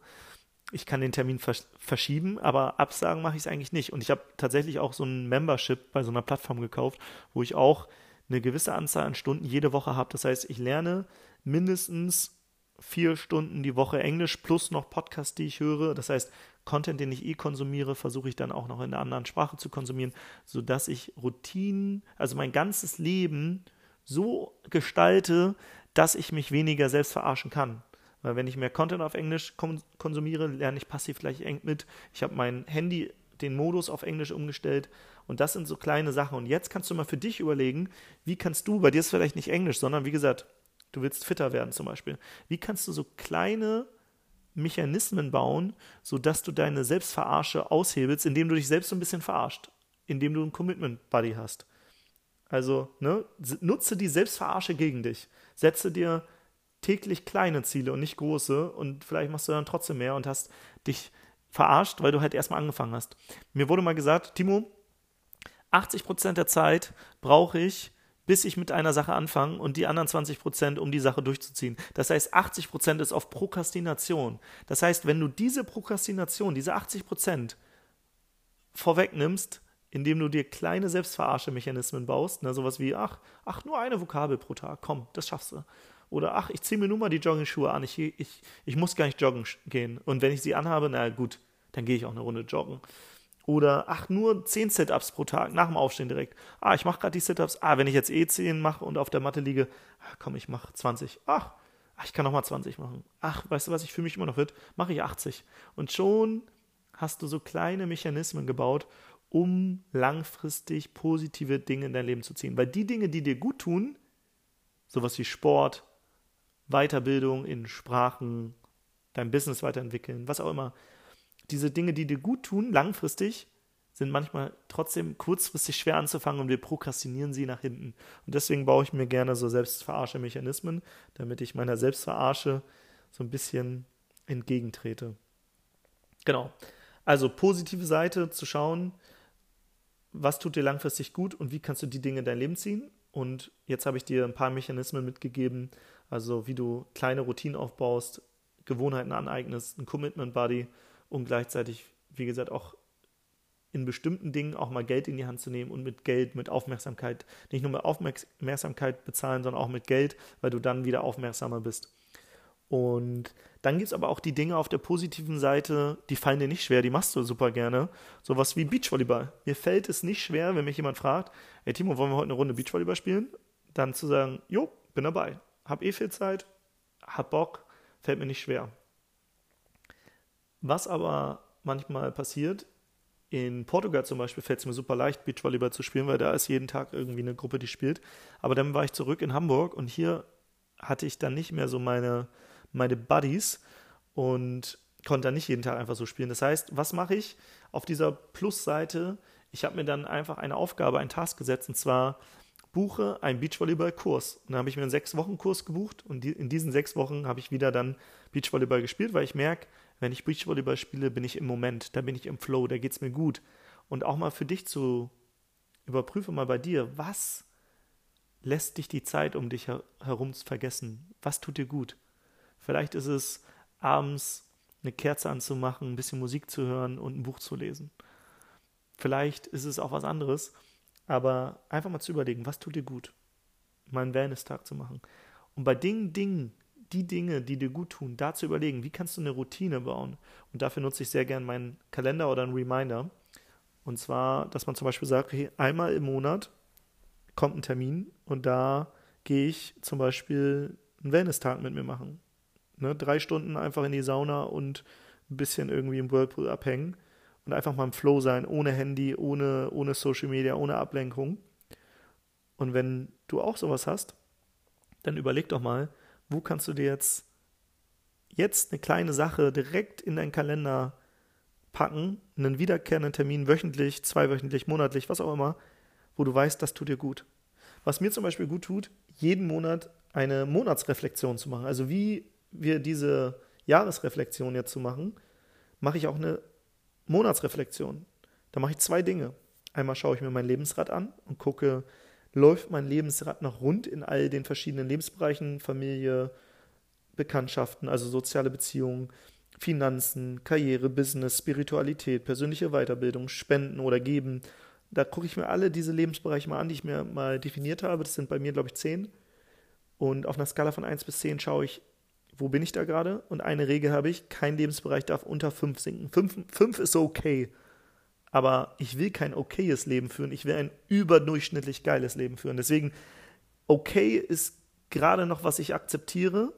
[SPEAKER 1] Ich kann den Termin vers verschieben, aber absagen mache ich es eigentlich nicht. Und ich habe tatsächlich auch so ein Membership bei so einer Plattform gekauft, wo ich auch eine gewisse Anzahl an Stunden jede Woche habe. Das heißt, ich lerne mindestens vier Stunden die Woche Englisch plus noch Podcasts, die ich höre. Das heißt, Content, den ich eh konsumiere, versuche ich dann auch noch in einer anderen Sprache zu konsumieren, sodass ich Routinen, also mein ganzes Leben so gestalte, dass ich mich weniger selbst verarschen kann. Weil wenn ich mehr Content auf Englisch konsumiere, lerne ich passiv gleich eng mit. Ich habe mein Handy den Modus auf Englisch umgestellt und das sind so kleine Sachen. Und jetzt kannst du mal für dich überlegen, wie kannst du, bei dir ist vielleicht nicht Englisch, sondern wie gesagt, du willst fitter werden zum Beispiel. Wie kannst du so kleine Mechanismen bauen, sodass du deine Selbstverarsche aushebelst, indem du dich selbst so ein bisschen verarscht, indem du ein Commitment Buddy hast. Also, ne, nutze die Selbstverarsche gegen dich. Setze dir täglich kleine Ziele und nicht große und vielleicht machst du dann trotzdem mehr und hast dich verarscht, weil du halt erstmal angefangen hast. Mir wurde mal gesagt, Timo, 80% der Zeit brauche ich, bis ich mit einer Sache anfange und die anderen 20%, um die Sache durchzuziehen. Das heißt, 80% ist auf Prokrastination. Das heißt, wenn du diese Prokrastination, diese 80% vorwegnimmst, indem du dir kleine Selbstverarsche-Mechanismen baust, ne, sowas wie, ach, ach, nur eine Vokabel pro Tag, komm, das schaffst du. Oder ach, ich ziehe mir nur mal die Jogging-Schuhe an, ich, ich, ich muss gar nicht joggen gehen. Und wenn ich sie anhabe, na gut, dann gehe ich auch eine Runde joggen. Oder ach, nur 10 Sit-Ups pro Tag, nach dem Aufstehen direkt. Ah, ich mache gerade die Sit-Ups. Ah, wenn ich jetzt eh 10 mache und auf der Matte liege, ach, komm, ich mache 20. Ach, ach, ich kann nochmal 20 machen. Ach, weißt du was, ich fühle mich immer noch fit, mache ich 80. Und schon hast du so kleine Mechanismen gebaut, um langfristig positive Dinge in dein Leben zu ziehen. Weil die Dinge, die dir gut tun, sowas wie Sport, Weiterbildung in Sprachen, dein Business weiterentwickeln, was auch immer, diese Dinge, die dir gut tun, langfristig, sind manchmal trotzdem kurzfristig schwer anzufangen und wir prokrastinieren sie nach hinten. Und deswegen baue ich mir gerne so Selbstverarsche-Mechanismen, damit ich meiner Selbstverarsche so ein bisschen entgegentrete. Genau. Also positive Seite zu schauen, was tut dir langfristig gut und wie kannst du die Dinge in dein Leben ziehen. Und jetzt habe ich dir ein paar Mechanismen mitgegeben, also wie du kleine Routinen aufbaust, Gewohnheiten aneignest, ein Commitment Buddy und gleichzeitig, wie gesagt, auch in bestimmten Dingen auch mal Geld in die Hand zu nehmen und mit Geld, mit Aufmerksamkeit, nicht nur mit Aufmerksamkeit bezahlen, sondern auch mit Geld, weil du dann wieder aufmerksamer bist. Und dann gibt es aber auch die Dinge auf der positiven Seite, die fallen dir nicht schwer, die machst du super gerne. Sowas wie Beachvolleyball. Mir fällt es nicht schwer, wenn mich jemand fragt, hey Timo, wollen wir heute eine Runde Beachvolleyball spielen? Dann zu sagen, jo, bin dabei. Hab eh viel Zeit, hab Bock, fällt mir nicht schwer. Was aber manchmal passiert, in Portugal zum Beispiel fällt es mir super leicht, Beachvolleyball zu spielen, weil da ist jeden Tag irgendwie eine Gruppe, die spielt. Aber dann war ich zurück in Hamburg und hier hatte ich dann nicht mehr so meine meine Buddies und konnte dann nicht jeden Tag einfach so spielen. Das heißt, was mache ich auf dieser Plusseite? Ich habe mir dann einfach eine Aufgabe, einen Task gesetzt und zwar buche einen Beachvolleyball-Kurs. Und dann habe ich mir einen sechs Wochen Kurs gebucht und in diesen sechs Wochen habe ich wieder dann Beachvolleyball gespielt, weil ich merke, wenn ich Beachvolleyball spiele, bin ich im Moment, da bin ich im Flow, da geht es mir gut. Und auch mal für dich zu überprüfe mal bei dir, was lässt dich die Zeit um dich herum vergessen? Was tut dir gut? Vielleicht ist es abends eine Kerze anzumachen, ein bisschen Musik zu hören und ein Buch zu lesen. Vielleicht ist es auch was anderes, aber einfach mal zu überlegen, was tut dir gut? Mal einen Wellness-Tag zu machen. Und bei den Dingen, die Dinge, die dir gut tun, da zu überlegen, wie kannst du eine Routine bauen? Und dafür nutze ich sehr gern meinen Kalender oder einen Reminder. Und zwar, dass man zum Beispiel sagt, okay, einmal im Monat kommt ein Termin und da gehe ich zum Beispiel einen Wellness-Tag mit mir machen. Ne? Drei Stunden einfach in die Sauna und ein bisschen irgendwie im Whirlpool abhängen und einfach mal im Flow sein, ohne Handy, ohne, ohne Social Media, ohne Ablenkung. Und wenn du auch sowas hast, dann überleg doch mal, wo kannst du dir jetzt jetzt eine kleine Sache direkt in deinen Kalender packen, einen wiederkehrenden Termin wöchentlich, zweiwöchentlich, monatlich, was auch immer, wo du weißt, das tut dir gut. Was mir zum Beispiel gut tut, jeden Monat eine Monatsreflexion zu machen. Also wie wir diese Jahresreflexion jetzt zu machen, mache ich auch eine Monatsreflexion. Da mache ich zwei Dinge. Einmal schaue ich mir mein Lebensrad an und gucke, läuft mein Lebensrad noch rund in all den verschiedenen Lebensbereichen, Familie, Bekanntschaften, also soziale Beziehungen, Finanzen, Karriere, Business, Spiritualität, persönliche Weiterbildung, Spenden oder Geben. Da gucke ich mir alle diese Lebensbereiche mal an, die ich mir mal definiert habe. Das sind bei mir, glaube ich, zehn. Und auf einer Skala von 1 bis 10 schaue ich, wo bin ich da gerade? Und eine Regel habe ich, kein Lebensbereich darf unter 5 sinken. 5 ist okay. Aber ich will kein okayes Leben führen. Ich will ein überdurchschnittlich geiles Leben führen. Deswegen, okay ist gerade noch, was ich akzeptiere.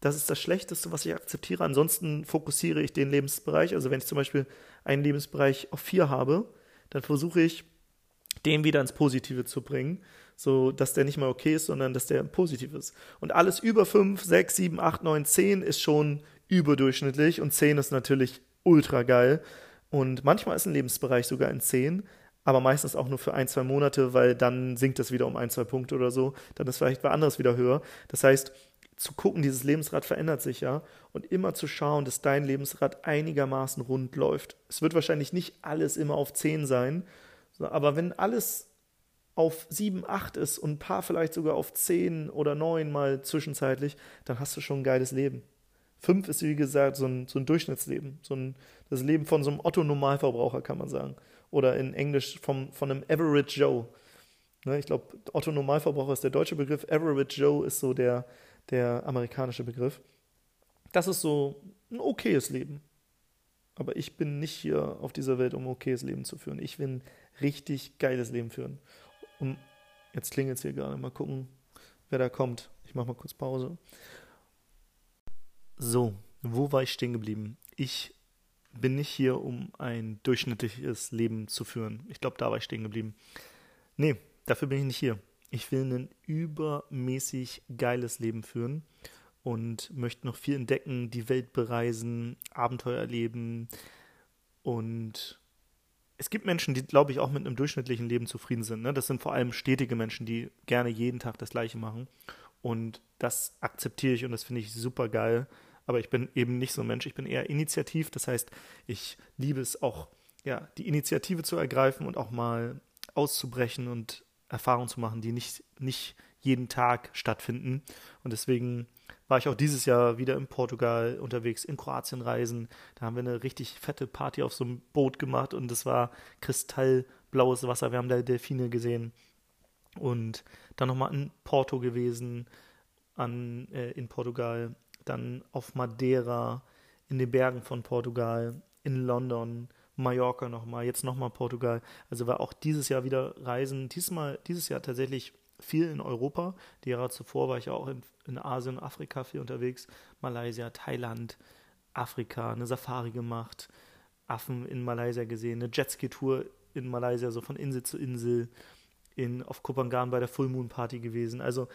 [SPEAKER 1] Das ist das Schlechteste, was ich akzeptiere. Ansonsten fokussiere ich den Lebensbereich. Also wenn ich zum Beispiel einen Lebensbereich auf 4 habe, dann versuche ich, den wieder ins Positive zu bringen so dass der nicht mal okay ist, sondern dass der positiv ist. Und alles über 5, 6, 7, 8, 9, 10 ist schon überdurchschnittlich und 10 ist natürlich ultra geil. Und manchmal ist ein Lebensbereich sogar in 10, aber meistens auch nur für ein, zwei Monate, weil dann sinkt es wieder um ein, zwei Punkte oder so. Dann ist vielleicht was anderes wieder höher. Das heißt, zu gucken, dieses Lebensrad verändert sich ja und immer zu schauen, dass dein Lebensrad einigermaßen rund läuft. Es wird wahrscheinlich nicht alles immer auf 10 sein, aber wenn alles auf 7, 8 ist und ein paar vielleicht sogar auf 10 oder 9 mal zwischenzeitlich, dann hast du schon ein geiles Leben. 5 ist, wie gesagt, so ein, so ein Durchschnittsleben. So ein, das Leben von so einem Otto-Normalverbraucher, kann man sagen. Oder in Englisch vom, von einem Average Joe. Ne, ich glaube, Otto-Normalverbraucher ist der deutsche Begriff. Average Joe ist so der, der amerikanische Begriff. Das ist so ein okayes Leben. Aber ich bin nicht hier auf dieser Welt, um ein okayes Leben zu führen. Ich will ein richtig geiles Leben führen. Und jetzt klingelt es hier gerade. Mal gucken, wer da kommt. Ich mache mal kurz Pause. So, wo war ich stehen geblieben? Ich bin nicht hier, um ein durchschnittliches Leben zu führen. Ich glaube, da war ich stehen geblieben. Nee, dafür bin ich nicht hier. Ich will ein übermäßig geiles Leben führen und möchte noch viel entdecken, die Welt bereisen, Abenteuer erleben und es gibt Menschen, die, glaube ich, auch mit einem durchschnittlichen Leben zufrieden sind. Ne? Das sind vor allem stetige Menschen, die gerne jeden Tag das Gleiche machen. Und das akzeptiere ich und das finde ich super geil. Aber ich bin eben nicht so ein Mensch. Ich bin eher initiativ. Das heißt, ich liebe es auch, ja, die Initiative zu ergreifen und auch mal auszubrechen und Erfahrungen zu machen, die nicht, nicht jeden Tag stattfinden. Und deswegen war ich auch dieses Jahr wieder in Portugal unterwegs, in Kroatien reisen. Da haben wir eine richtig fette Party auf so einem Boot gemacht und es war kristallblaues Wasser. Wir haben da Delfine gesehen. Und dann nochmal in Porto gewesen, an, äh, in Portugal. Dann auf Madeira, in den Bergen von Portugal, in London, Mallorca nochmal, jetzt nochmal Portugal. Also war auch dieses Jahr wieder Reisen. Diesmal, dieses Jahr tatsächlich viel in Europa. Die Jahre zuvor war ich auch in, in Asien, Afrika viel unterwegs. Malaysia, Thailand, Afrika, eine Safari gemacht, Affen in Malaysia gesehen, eine Jetski-Tour in Malaysia, so von Insel zu Insel, in, auf Kopangan bei der Full Moon Party gewesen. Also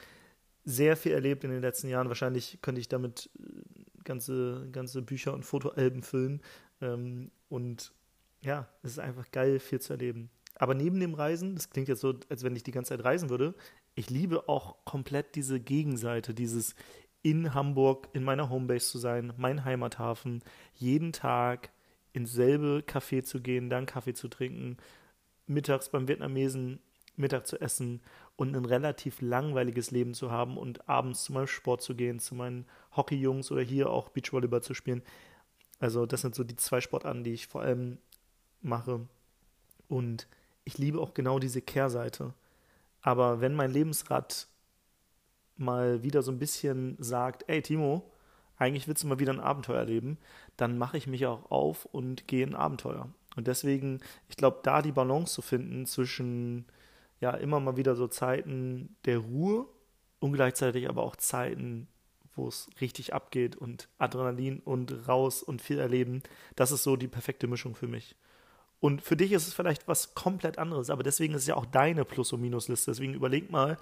[SPEAKER 1] sehr viel erlebt in den letzten Jahren. Wahrscheinlich könnte ich damit äh, ganze, ganze Bücher und Fotoalben füllen. Ähm, und ja, es ist einfach geil, viel zu erleben. Aber neben dem Reisen, das klingt jetzt so, als wenn ich die ganze Zeit reisen würde, ich liebe auch komplett diese Gegenseite, dieses in Hamburg, in meiner Homebase zu sein, mein Heimathafen, jeden Tag ins selbe Café zu gehen, dann Kaffee zu trinken, mittags beim Vietnamesen Mittag zu essen und ein relativ langweiliges Leben zu haben und abends zu meinem Sport zu gehen, zu meinen Hockeyjungs oder hier auch Beachvolleyball zu spielen. Also das sind so die zwei Sportarten, die ich vor allem mache. Und ich liebe auch genau diese Kehrseite. Aber wenn mein Lebensrad mal wieder so ein bisschen sagt, ey Timo, eigentlich willst du mal wieder ein Abenteuer erleben, dann mache ich mich auch auf und gehe in ein Abenteuer. Und deswegen, ich glaube, da die Balance zu finden zwischen ja immer mal wieder so Zeiten der Ruhe und gleichzeitig aber auch Zeiten, wo es richtig abgeht und Adrenalin und raus und viel erleben, das ist so die perfekte Mischung für mich. Und für dich ist es vielleicht was komplett anderes, aber deswegen ist es ja auch deine Plus- und Minusliste. Deswegen überleg mal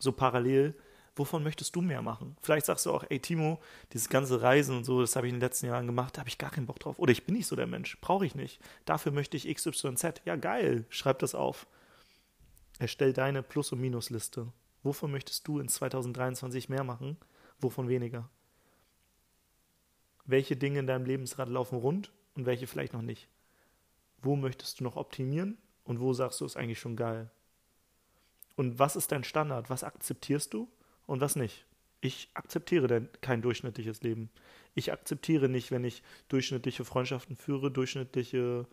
[SPEAKER 1] so parallel, Wovon möchtest du mehr machen? Vielleicht sagst du auch, ey Timo, dieses ganze Reisen und so, das habe ich in den letzten Jahren gemacht, da habe ich gar keinen Bock drauf. Oder ich bin nicht so der Mensch, brauche ich nicht. Dafür möchte ich XYZ. Ja, geil, schreib das auf. Erstell deine Plus- und Minusliste. Wovon möchtest du in 2023 mehr machen? Wovon weniger? Welche Dinge in deinem Lebensrad laufen rund und welche vielleicht noch nicht? Wo möchtest du noch optimieren und wo sagst du, ist eigentlich schon geil? Und was ist dein Standard? Was akzeptierst du und was nicht? Ich akzeptiere denn kein durchschnittliches Leben. Ich akzeptiere nicht, wenn ich durchschnittliche Freundschaften führe, durchschnittliche,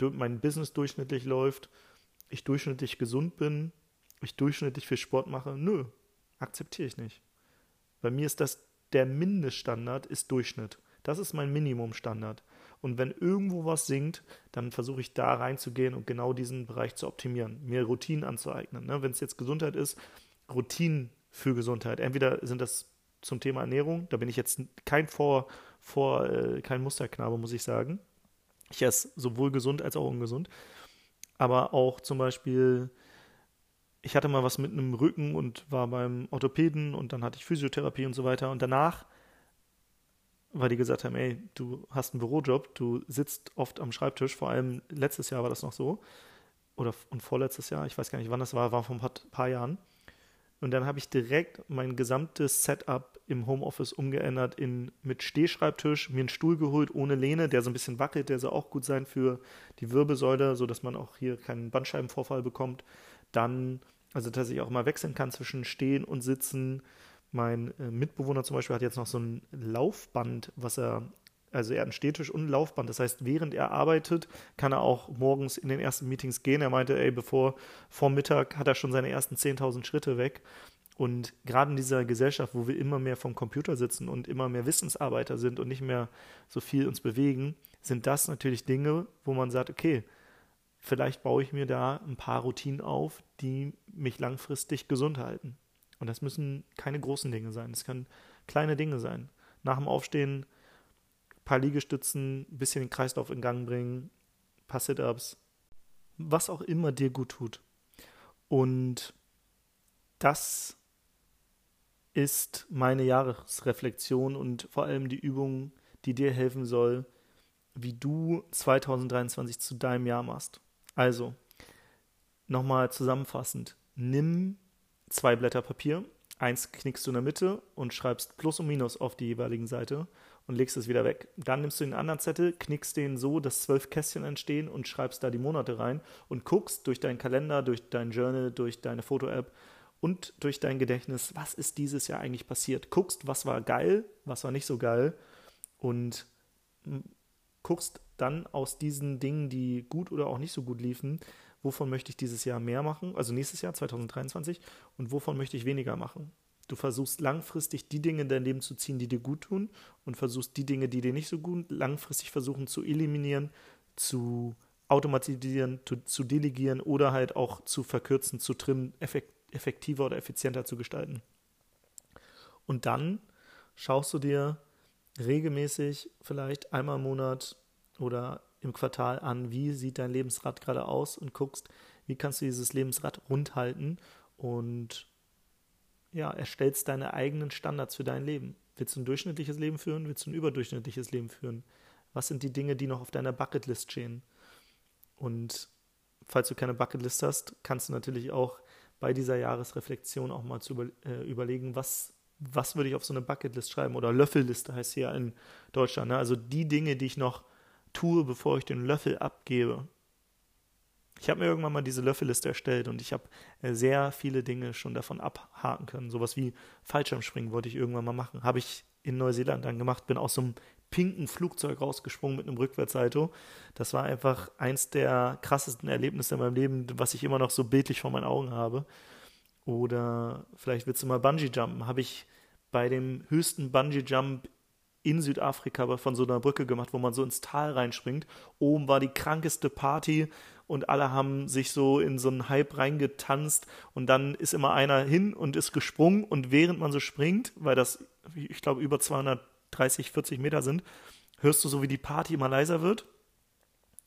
[SPEAKER 1] mein Business durchschnittlich läuft, ich durchschnittlich gesund bin, ich durchschnittlich viel Sport mache. Nö, akzeptiere ich nicht. Bei mir ist das der Mindeststandard, ist Durchschnitt. Das ist mein Minimumstandard. Und wenn irgendwo was sinkt, dann versuche ich da reinzugehen und genau diesen Bereich zu optimieren, mir Routinen anzueignen. Ne? Wenn es jetzt Gesundheit ist, Routinen für Gesundheit. Entweder sind das zum Thema Ernährung, da bin ich jetzt kein Vor, vor äh, kein Musterknabe, muss ich sagen. Ich esse sowohl gesund als auch ungesund. Aber auch zum Beispiel, ich hatte mal was mit einem Rücken und war beim Orthopäden und dann hatte ich Physiotherapie und so weiter. Und danach weil die gesagt haben, ey, du hast einen Bürojob, du sitzt oft am Schreibtisch, vor allem letztes Jahr war das noch so, oder und vorletztes Jahr, ich weiß gar nicht, wann das war, war vor ein paar, paar Jahren. Und dann habe ich direkt mein gesamtes Setup im Homeoffice umgeändert in mit Stehschreibtisch, mir einen Stuhl geholt ohne Lehne, der so ein bisschen wackelt, der soll auch gut sein für die Wirbelsäule, sodass man auch hier keinen Bandscheibenvorfall bekommt. Dann, also dass ich auch mal wechseln kann zwischen Stehen und Sitzen mein äh, Mitbewohner zum Beispiel hat jetzt noch so ein Laufband, was er, also er hat einen Stehtisch und ein Laufband. Das heißt, während er arbeitet, kann er auch morgens in den ersten Meetings gehen. Er meinte, ey, bevor vor Mittag hat er schon seine ersten 10.000 Schritte weg. Und gerade in dieser Gesellschaft, wo wir immer mehr vom Computer sitzen und immer mehr Wissensarbeiter sind und nicht mehr so viel uns bewegen, sind das natürlich Dinge, wo man sagt, okay, vielleicht baue ich mir da ein paar Routinen auf, die mich langfristig gesund halten. Und das müssen keine großen Dinge sein. Das können kleine Dinge sein. Nach dem Aufstehen ein paar Liegestützen, ein bisschen den Kreislauf in Gang bringen, ein paar Sit-ups, was auch immer dir gut tut. Und das ist meine Jahresreflexion und vor allem die Übung, die dir helfen soll, wie du 2023 zu deinem Jahr machst. Also, nochmal zusammenfassend, nimm zwei Blätter Papier. Eins knickst du in der Mitte und schreibst Plus und Minus auf die jeweiligen Seite und legst es wieder weg. Dann nimmst du den anderen Zettel, knickst den so, dass zwölf Kästchen entstehen und schreibst da die Monate rein und guckst durch deinen Kalender, durch dein Journal, durch deine Foto-App und durch dein Gedächtnis, was ist dieses Jahr eigentlich passiert. Guckst, was war geil, was war nicht so geil und guckst dann aus diesen Dingen, die gut oder auch nicht so gut liefen, wovon möchte ich dieses Jahr mehr machen, also nächstes Jahr 2023, und wovon möchte ich weniger machen. Du versuchst langfristig die Dinge in dein Leben zu ziehen, die dir gut tun, und versuchst die Dinge, die dir nicht so gut, langfristig versuchen zu eliminieren, zu automatisieren, zu, zu delegieren oder halt auch zu verkürzen, zu trimmen, effektiver oder effizienter zu gestalten. Und dann schaust du dir regelmäßig, vielleicht einmal im Monat oder im Quartal an, wie sieht dein Lebensrad gerade aus und guckst, wie kannst du dieses Lebensrad rund halten und ja, erstellst deine eigenen Standards für dein Leben. Willst du ein durchschnittliches Leben führen? Willst du ein überdurchschnittliches Leben führen? Was sind die Dinge, die noch auf deiner Bucketlist stehen? Und falls du keine Bucketlist hast, kannst du natürlich auch bei dieser Jahresreflexion auch mal zu über, äh, überlegen, was, was würde ich auf so eine Bucketlist schreiben? Oder Löffelliste heißt hier in Deutschland. Ne? Also die Dinge, die ich noch tue, bevor ich den Löffel abgebe. Ich habe mir irgendwann mal diese Löffelliste erstellt und ich habe äh, sehr viele Dinge schon davon abhaken können. Sowas wie Fallschirmspringen wollte ich irgendwann mal machen. Habe ich in Neuseeland dann gemacht, bin aus so einem pinken Flugzeug rausgesprungen mit einem Rückwärtssalto. Das war einfach eins der krassesten Erlebnisse in meinem Leben, was ich immer noch so bildlich vor meinen Augen habe. Oder vielleicht willst du mal Bungee jumpen. Habe ich bei dem höchsten Bungee Jump in Südafrika von so einer Brücke gemacht, wo man so ins Tal reinspringt. Oben war die krankeste Party und alle haben sich so in so einen Hype reingetanzt. Und dann ist immer einer hin und ist gesprungen. Und während man so springt, weil das, ich glaube, über 230, 40 Meter sind, hörst du so, wie die Party immer leiser wird.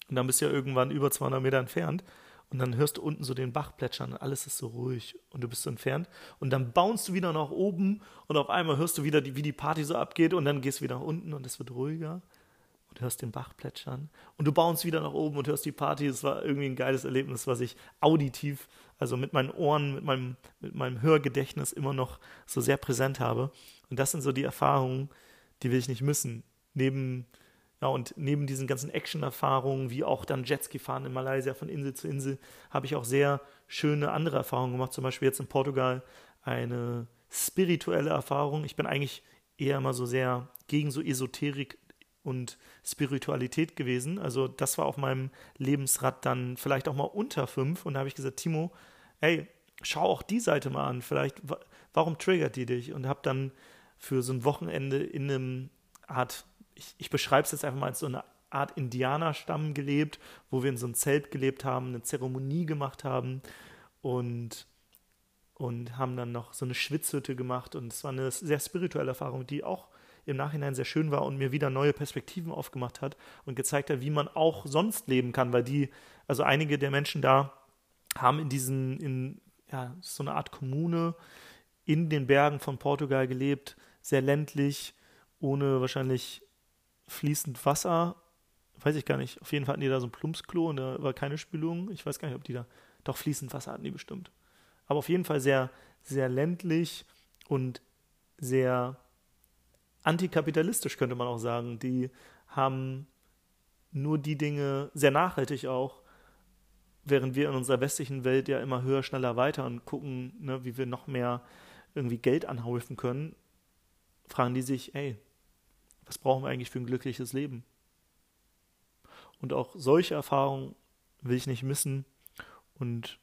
[SPEAKER 1] Und dann bist du ja irgendwann über 200 Meter entfernt und dann hörst du unten so den Bach plätschern und alles ist so ruhig und du bist so entfernt und dann baunst du wieder nach oben und auf einmal hörst du wieder, wie die Party so abgeht und dann gehst du wieder nach unten und es wird ruhiger und hörst den Bach plätschern und du baunst wieder nach oben und hörst die Party. Es war irgendwie ein geiles Erlebnis, was ich auditiv, also mit meinen Ohren, mit meinem, mit meinem Hörgedächtnis immer noch so sehr präsent habe. Und das sind so die Erfahrungen, die will ich nicht missen. Neben ja, und neben diesen ganzen Action-Erfahrungen, wie auch dann Jetski fahren in Malaysia von Insel zu Insel, habe ich auch sehr schöne andere Erfahrungen gemacht. Zum Beispiel jetzt in Portugal eine spirituelle Erfahrung. Ich bin eigentlich eher immer so sehr gegen so Esoterik und Spiritualität gewesen. Also das war auf meinem Lebensrad dann vielleicht auch mal unter fünf. Und da habe ich gesagt, Timo, ey, schau auch die Seite mal an. Vielleicht, warum triggert die dich? Und habe dann für so ein Wochenende in einem Art ich, ich beschreibe es jetzt einfach mal als so eine Art Indianerstamm gelebt, wo wir in so einem Zelt gelebt haben, eine Zeremonie gemacht haben und, und haben dann noch so eine Schwitzhütte gemacht. Und es war eine sehr spirituelle Erfahrung, die auch im Nachhinein sehr schön war und mir wieder neue Perspektiven aufgemacht hat und gezeigt hat, wie man auch sonst leben kann, weil die, also einige der Menschen da haben in diesen, in ja, so eine Art Kommune in den Bergen von Portugal gelebt, sehr ländlich, ohne wahrscheinlich fließend Wasser, weiß ich gar nicht. Auf jeden Fall hatten die da so ein Plumpsklo und da war keine Spülung. Ich weiß gar nicht, ob die da, doch fließend Wasser hatten die bestimmt. Aber auf jeden Fall sehr, sehr ländlich und sehr antikapitalistisch, könnte man auch sagen. Die haben nur die Dinge sehr nachhaltig auch, während wir in unserer westlichen Welt ja immer höher, schneller, weiter und gucken, ne, wie wir noch mehr irgendwie Geld anhäufen können, fragen die sich, ey, was brauchen wir eigentlich für ein glückliches Leben? Und auch solche Erfahrungen will ich nicht missen. Und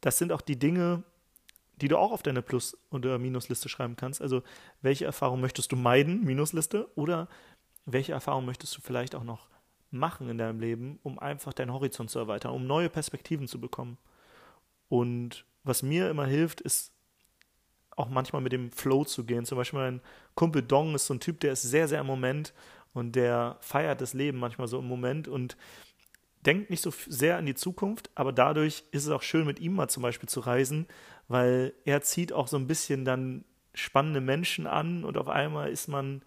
[SPEAKER 1] das sind auch die Dinge, die du auch auf deine Plus- oder Minusliste schreiben kannst. Also, welche Erfahrung möchtest du meiden, Minusliste, oder welche Erfahrung möchtest du vielleicht auch noch machen in deinem Leben, um einfach deinen Horizont zu erweitern, um neue Perspektiven zu bekommen. Und was mir immer hilft, ist auch manchmal mit dem Flow zu gehen. Zum Beispiel mein Kumpel Dong ist so ein Typ, der ist sehr, sehr im Moment und der feiert das Leben manchmal so im Moment und denkt nicht so sehr an die Zukunft, aber dadurch ist es auch schön, mit ihm mal zum Beispiel zu reisen, weil er zieht auch so ein bisschen dann spannende Menschen an und auf einmal ist man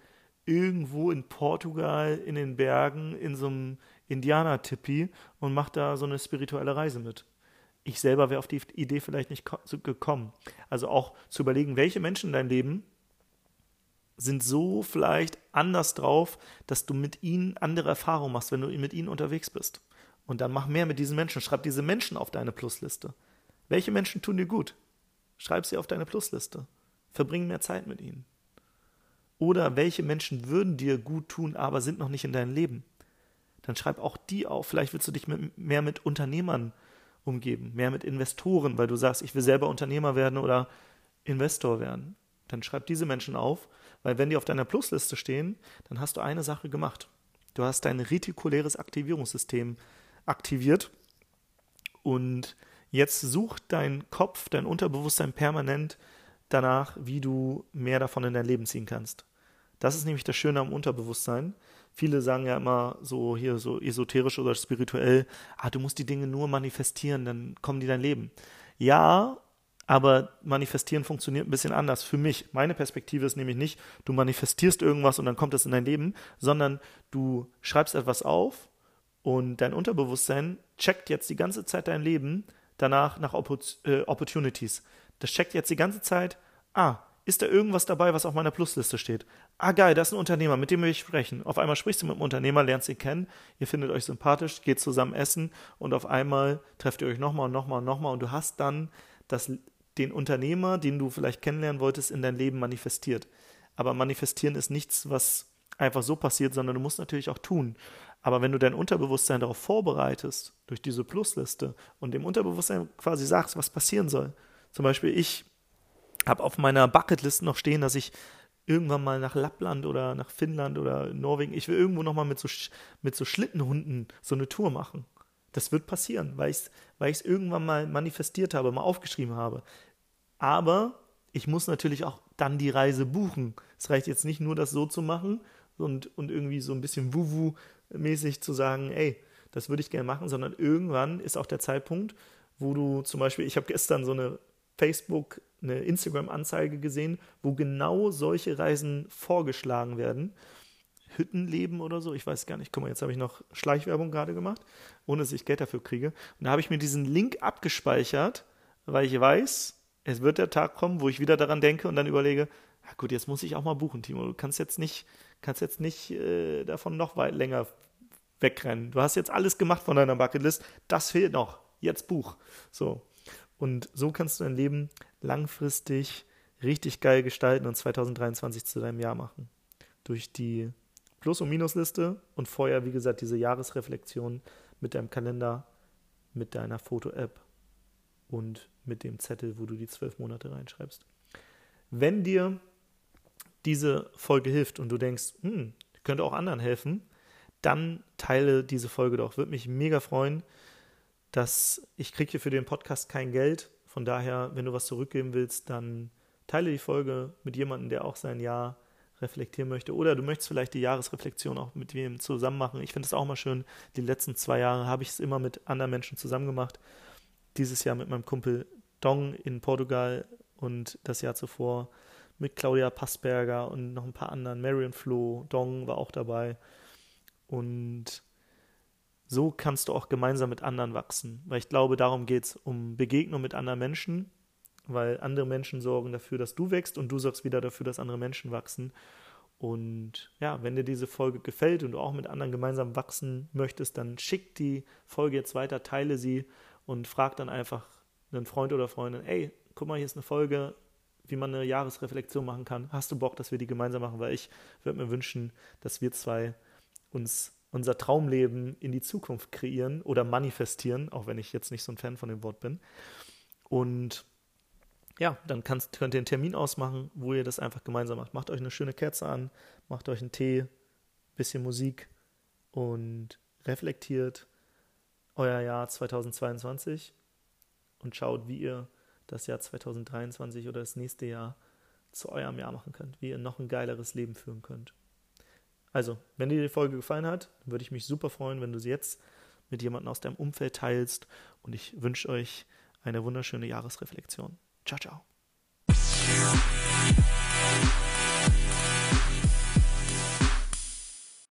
[SPEAKER 1] irgendwo in Portugal in den Bergen in so einem Indianer-Tippi und macht da so eine spirituelle Reise mit ich selber wäre auf die Idee vielleicht nicht gekommen. Also auch zu überlegen, welche Menschen in deinem Leben sind so vielleicht anders drauf, dass du mit ihnen andere Erfahrungen machst, wenn du mit ihnen unterwegs bist. Und dann mach mehr mit diesen Menschen. Schreib diese Menschen auf deine Plusliste. Welche Menschen tun dir gut? Schreib sie auf deine Plusliste. Verbring mehr Zeit mit ihnen. Oder welche Menschen würden dir gut tun, aber sind noch nicht in deinem Leben? Dann schreib auch die auf. Vielleicht willst du dich mit, mehr mit Unternehmern umgeben, mehr mit Investoren, weil du sagst, ich will selber Unternehmer werden oder Investor werden. Dann schreib diese Menschen auf, weil wenn die auf deiner Plusliste stehen, dann hast du eine Sache gemacht. Du hast dein retikuläres Aktivierungssystem aktiviert und jetzt sucht dein Kopf, dein Unterbewusstsein permanent danach, wie du mehr davon in dein Leben ziehen kannst. Das ist nämlich das Schöne am Unterbewusstsein. Viele sagen ja immer so hier so esoterisch oder spirituell, ah, du musst die Dinge nur manifestieren, dann kommen die dein Leben. Ja, aber manifestieren funktioniert ein bisschen anders für mich. Meine Perspektive ist nämlich nicht, du manifestierst irgendwas und dann kommt es in dein Leben, sondern du schreibst etwas auf und dein Unterbewusstsein checkt jetzt die ganze Zeit dein Leben danach nach äh, Opportunities. Das checkt jetzt die ganze Zeit, ah, ist da irgendwas dabei, was auf meiner Plusliste steht? Ah, geil, das ist ein Unternehmer, mit dem will ich sprechen. Auf einmal sprichst du mit dem Unternehmer, lernst ihn kennen, ihr findet euch sympathisch, geht zusammen essen und auf einmal trefft ihr euch nochmal und nochmal und nochmal und du hast dann das, den Unternehmer, den du vielleicht kennenlernen wolltest, in dein Leben manifestiert. Aber manifestieren ist nichts, was einfach so passiert, sondern du musst natürlich auch tun. Aber wenn du dein Unterbewusstsein darauf vorbereitest, durch diese Plusliste und dem Unterbewusstsein quasi sagst, was passieren soll, zum Beispiel ich habe auf meiner Bucketlist noch stehen, dass ich irgendwann mal nach Lappland oder nach Finnland oder Norwegen, ich will irgendwo nochmal mit so, mit so Schlittenhunden so eine Tour machen. Das wird passieren, weil ich es weil irgendwann mal manifestiert habe, mal aufgeschrieben habe. Aber ich muss natürlich auch dann die Reise buchen. Es reicht jetzt nicht nur, das so zu machen und, und irgendwie so ein bisschen Wuwu-mäßig zu sagen, ey, das würde ich gerne machen, sondern irgendwann ist auch der Zeitpunkt, wo du zum Beispiel, ich habe gestern so eine Facebook, eine Instagram-Anzeige gesehen, wo genau solche Reisen vorgeschlagen werden. Hüttenleben oder so, ich weiß gar nicht. Guck mal, jetzt habe ich noch Schleichwerbung gerade gemacht, ohne dass ich Geld dafür kriege. Und da habe ich mir diesen Link abgespeichert, weil ich weiß, es wird der Tag kommen, wo ich wieder daran denke und dann überlege, ja gut, jetzt muss ich auch mal buchen, Timo. Du kannst jetzt nicht, kannst jetzt nicht äh, davon noch weit länger wegrennen. Du hast jetzt alles gemacht von deiner Bucketlist, das fehlt noch. Jetzt Buch. So. Und so kannst du dein Leben langfristig richtig geil gestalten und 2023 zu deinem Jahr machen. Durch die Plus- und Minusliste und vorher, wie gesagt, diese Jahresreflexion mit deinem Kalender, mit deiner Foto-App und mit dem Zettel, wo du die zwölf Monate reinschreibst. Wenn dir diese Folge hilft und du denkst, hm, könnte auch anderen helfen, dann teile diese Folge doch. Würde mich mega freuen, dass ich kriege hier für den Podcast kein Geld. Von daher, wenn du was zurückgeben willst, dann teile die Folge mit jemandem, der auch sein Jahr reflektieren möchte. Oder du möchtest vielleicht die Jahresreflexion auch mit wem zusammen machen. Ich finde es auch mal schön. Die letzten zwei Jahre habe ich es immer mit anderen Menschen zusammen gemacht. Dieses Jahr mit meinem Kumpel Dong in Portugal und das Jahr zuvor mit Claudia Passberger und noch ein paar anderen. Marion Flo, Dong war auch dabei. Und so kannst du auch gemeinsam mit anderen wachsen. Weil ich glaube, darum geht es um Begegnung mit anderen Menschen, weil andere Menschen sorgen dafür, dass du wächst und du sorgst wieder dafür, dass andere Menschen wachsen. Und ja, wenn dir diese Folge gefällt und du auch mit anderen gemeinsam wachsen möchtest, dann schick die Folge jetzt weiter, teile sie und frag dann einfach einen Freund oder Freundin, ey, guck mal, hier ist eine Folge, wie man eine Jahresreflexion machen kann. Hast du Bock, dass wir die gemeinsam machen? Weil ich würde mir wünschen, dass wir zwei uns unser Traumleben in die Zukunft kreieren oder manifestieren, auch wenn ich jetzt nicht so ein Fan von dem Wort bin. Und ja, dann kannst, könnt ihr einen Termin ausmachen, wo ihr das einfach gemeinsam macht. Macht euch eine schöne Kerze an, macht euch einen Tee, bisschen Musik und reflektiert euer Jahr 2022 und schaut, wie ihr das Jahr 2023 oder das nächste Jahr zu eurem Jahr machen könnt, wie ihr noch ein geileres Leben führen könnt. Also, wenn dir die Folge gefallen hat, würde ich mich super freuen, wenn du sie jetzt mit jemandem aus deinem Umfeld teilst und ich wünsche euch eine wunderschöne Jahresreflexion. Ciao, ciao.